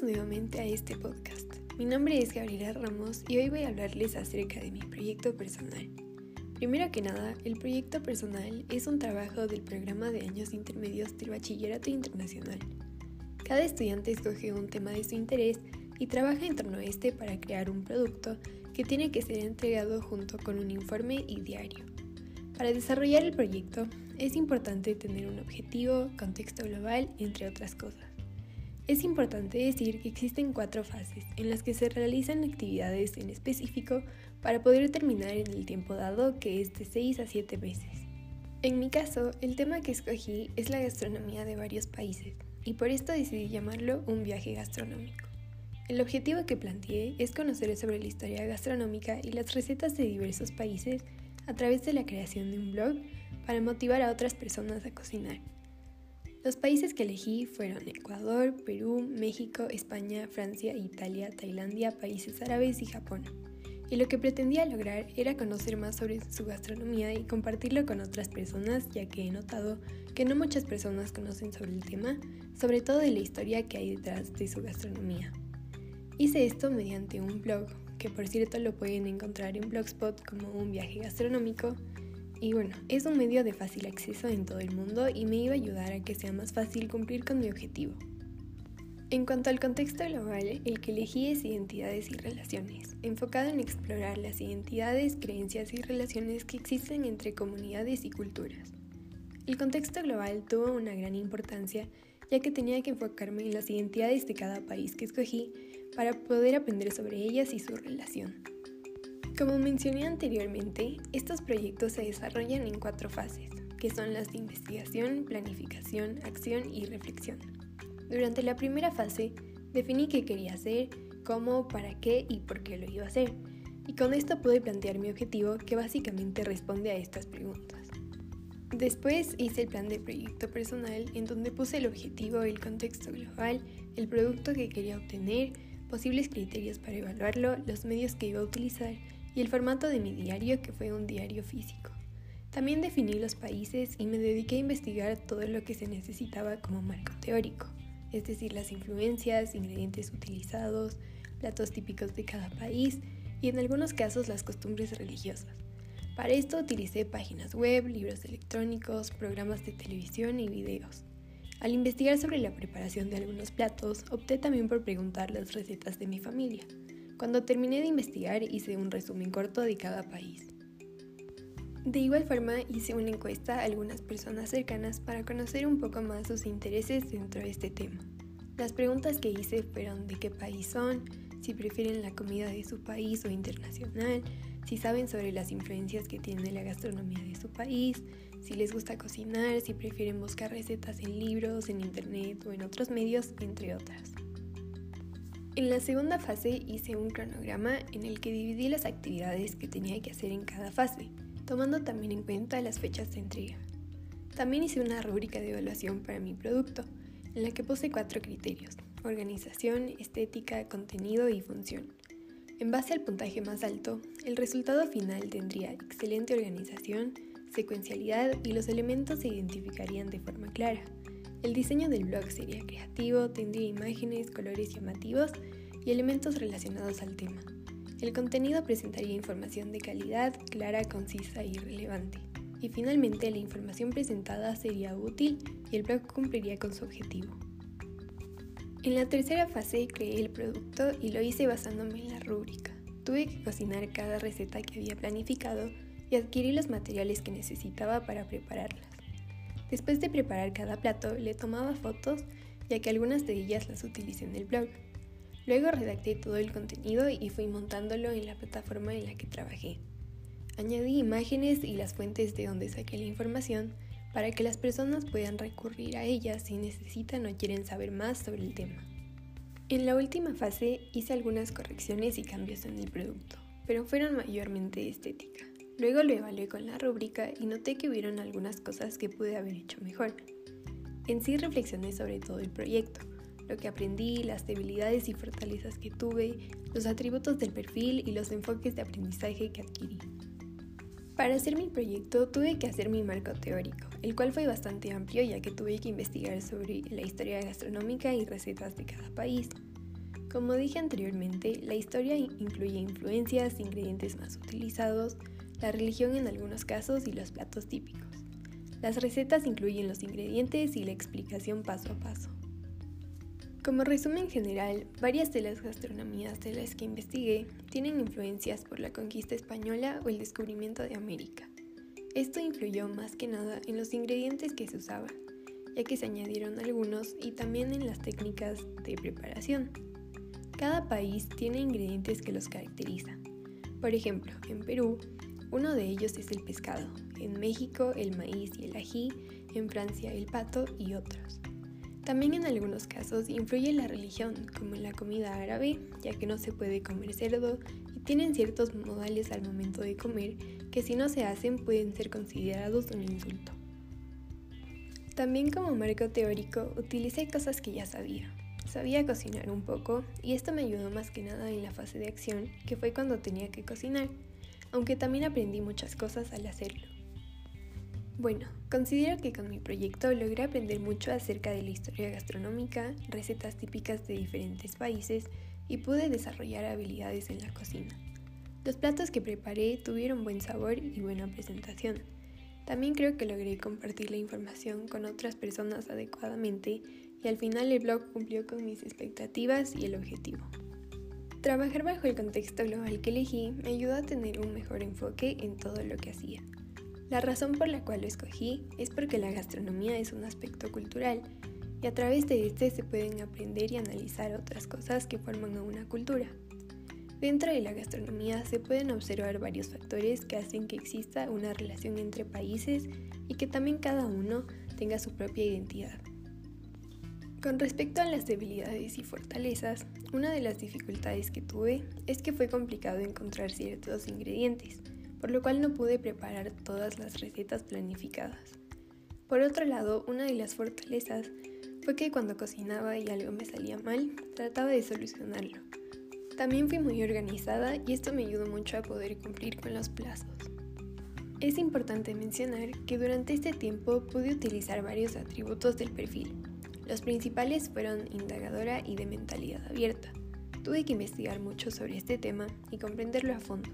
Nuevamente a este podcast. Mi nombre es Gabriela Ramos y hoy voy a hablarles acerca de mi proyecto personal. Primero que nada, el proyecto personal es un trabajo del programa de años intermedios del Bachillerato Internacional. Cada estudiante escoge un tema de su interés y trabaja en torno a este para crear un producto que tiene que ser entregado junto con un informe y diario. Para desarrollar el proyecto es importante tener un objetivo, contexto global, entre otras cosas. Es importante decir que existen cuatro fases en las que se realizan actividades en específico para poder terminar en el tiempo dado que es de 6 a 7 meses. En mi caso, el tema que escogí es la gastronomía de varios países y por esto decidí llamarlo un viaje gastronómico. El objetivo que planteé es conocer sobre la historia gastronómica y las recetas de diversos países a través de la creación de un blog para motivar a otras personas a cocinar. Los países que elegí fueron Ecuador, Perú, México, España, Francia, Italia, Tailandia, países árabes y Japón. Y lo que pretendía lograr era conocer más sobre su gastronomía y compartirlo con otras personas, ya que he notado que no muchas personas conocen sobre el tema, sobre todo de la historia que hay detrás de su gastronomía. Hice esto mediante un blog, que por cierto lo pueden encontrar en Blogspot como un viaje gastronómico, y bueno, es un medio de fácil acceso en todo el mundo y me iba a ayudar a que sea más fácil cumplir con mi objetivo. En cuanto al contexto global, el que elegí es identidades y relaciones, enfocado en explorar las identidades, creencias y relaciones que existen entre comunidades y culturas. El contexto global tuvo una gran importancia ya que tenía que enfocarme en las identidades de cada país que escogí para poder aprender sobre ellas y su relación. Como mencioné anteriormente, estos proyectos se desarrollan en cuatro fases, que son las de investigación, planificación, acción y reflexión. Durante la primera fase, definí qué quería hacer, cómo, para qué y por qué lo iba a hacer, y con esto pude plantear mi objetivo que básicamente responde a estas preguntas. Después hice el plan de proyecto personal en donde puse el objetivo, el contexto global, el producto que quería obtener, posibles criterios para evaluarlo, los medios que iba a utilizar y el formato de mi diario que fue un diario físico. También definí los países y me dediqué a investigar todo lo que se necesitaba como marco teórico, es decir, las influencias, ingredientes utilizados, platos típicos de cada país y en algunos casos las costumbres religiosas. Para esto utilicé páginas web, libros electrónicos, programas de televisión y videos. Al investigar sobre la preparación de algunos platos, opté también por preguntar las recetas de mi familia. Cuando terminé de investigar hice un resumen corto de cada país. De igual forma hice una encuesta a algunas personas cercanas para conocer un poco más sus intereses dentro de este tema. Las preguntas que hice fueron de qué país son, si prefieren la comida de su país o internacional, si saben sobre las influencias que tiene la gastronomía de su país, si les gusta cocinar, si prefieren buscar recetas en libros, en internet o en otros medios, entre otras. En la segunda fase hice un cronograma en el que dividí las actividades que tenía que hacer en cada fase, tomando también en cuenta las fechas de entrega. También hice una rúbrica de evaluación para mi producto, en la que puse cuatro criterios, organización, estética, contenido y función. En base al puntaje más alto, el resultado final tendría excelente organización, secuencialidad y los elementos se identificarían de forma clara. El diseño del blog sería creativo, tendría imágenes, colores llamativos y elementos relacionados al tema. El contenido presentaría información de calidad, clara, concisa y relevante. Y finalmente la información presentada sería útil y el blog cumpliría con su objetivo. En la tercera fase creé el producto y lo hice basándome en la rúbrica. Tuve que cocinar cada receta que había planificado y adquirir los materiales que necesitaba para prepararlas. Después de preparar cada plato, le tomaba fotos, ya que algunas de ellas las utilicé en el blog. Luego redacté todo el contenido y fui montándolo en la plataforma en la que trabajé. Añadí imágenes y las fuentes de donde saqué la información para que las personas puedan recurrir a ellas si necesitan o quieren saber más sobre el tema. En la última fase hice algunas correcciones y cambios en el producto, pero fueron mayormente estética. Luego lo evalué con la rúbrica y noté que hubieron algunas cosas que pude haber hecho mejor. En sí reflexioné sobre todo el proyecto, lo que aprendí, las debilidades y fortalezas que tuve, los atributos del perfil y los enfoques de aprendizaje que adquirí. Para hacer mi proyecto tuve que hacer mi marco teórico, el cual fue bastante amplio ya que tuve que investigar sobre la historia gastronómica y recetas de cada país. Como dije anteriormente, la historia incluye influencias, ingredientes más utilizados, la religión en algunos casos y los platos típicos. Las recetas incluyen los ingredientes y la explicación paso a paso. Como resumen general, varias de las gastronomías de las que investigué tienen influencias por la conquista española o el descubrimiento de América. Esto influyó más que nada en los ingredientes que se usaban, ya que se añadieron algunos y también en las técnicas de preparación. Cada país tiene ingredientes que los caracterizan. Por ejemplo, en Perú, uno de ellos es el pescado, en México el maíz y el ají, en Francia el pato y otros. También en algunos casos influye la religión, como en la comida árabe, ya que no se puede comer cerdo y tienen ciertos modales al momento de comer que si no se hacen pueden ser considerados un insulto. También como marco teórico utilicé cosas que ya sabía, Sabía cocinar un poco y esto me ayudó más que nada en la fase de acción, que fue cuando tenía que cocinar, aunque también aprendí muchas cosas al hacerlo. Bueno, considero que con mi proyecto logré aprender mucho acerca de la historia gastronómica, recetas típicas de diferentes países y pude desarrollar habilidades en la cocina. Los platos que preparé tuvieron buen sabor y buena presentación. También creo que logré compartir la información con otras personas adecuadamente y al final el blog cumplió con mis expectativas y el objetivo. Trabajar bajo el contexto global que elegí me ayudó a tener un mejor enfoque en todo lo que hacía. La razón por la cual lo escogí es porque la gastronomía es un aspecto cultural y a través de este se pueden aprender y analizar otras cosas que forman a una cultura. Dentro de la gastronomía se pueden observar varios factores que hacen que exista una relación entre países y que también cada uno tenga su propia identidad. Con respecto a las debilidades y fortalezas, una de las dificultades que tuve es que fue complicado encontrar ciertos ingredientes, por lo cual no pude preparar todas las recetas planificadas. Por otro lado, una de las fortalezas fue que cuando cocinaba y algo me salía mal, trataba de solucionarlo. También fui muy organizada y esto me ayudó mucho a poder cumplir con los plazos. Es importante mencionar que durante este tiempo pude utilizar varios atributos del perfil, los principales fueron indagadora y de mentalidad abierta. Tuve que investigar mucho sobre este tema y comprenderlo a fondo.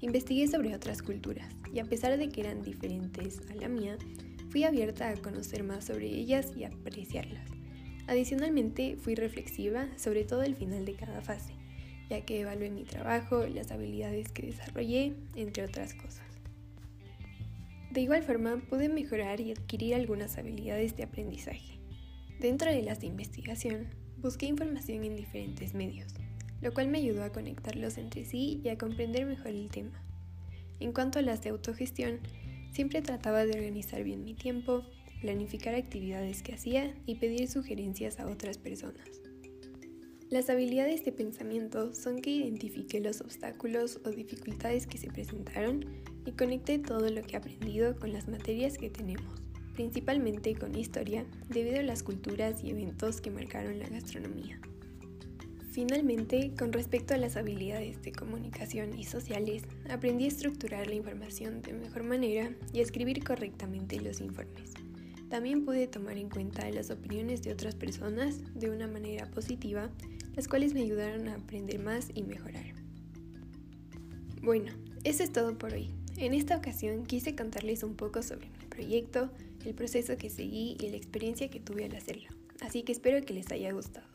Investigué sobre otras culturas y a pesar de que eran diferentes a la mía, fui abierta a conocer más sobre ellas y apreciarlas. Adicionalmente, fui reflexiva sobre todo el final de cada fase, ya que evalué mi trabajo, las habilidades que desarrollé, entre otras cosas. De igual forma, pude mejorar y adquirir algunas habilidades de aprendizaje. Dentro de las de investigación, busqué información en diferentes medios, lo cual me ayudó a conectarlos entre sí y a comprender mejor el tema. En cuanto a las de autogestión, siempre trataba de organizar bien mi tiempo, planificar actividades que hacía y pedir sugerencias a otras personas. Las habilidades de pensamiento son que identifiqué los obstáculos o dificultades que se presentaron y conecté todo lo que he aprendido con las materias que tenemos principalmente con historia, debido a las culturas y eventos que marcaron la gastronomía. Finalmente, con respecto a las habilidades de comunicación y sociales, aprendí a estructurar la información de mejor manera y a escribir correctamente los informes. También pude tomar en cuenta las opiniones de otras personas de una manera positiva, las cuales me ayudaron a aprender más y mejorar. Bueno, eso es todo por hoy. En esta ocasión quise contarles un poco sobre proyecto, el proceso que seguí y la experiencia que tuve al hacerlo. Así que espero que les haya gustado.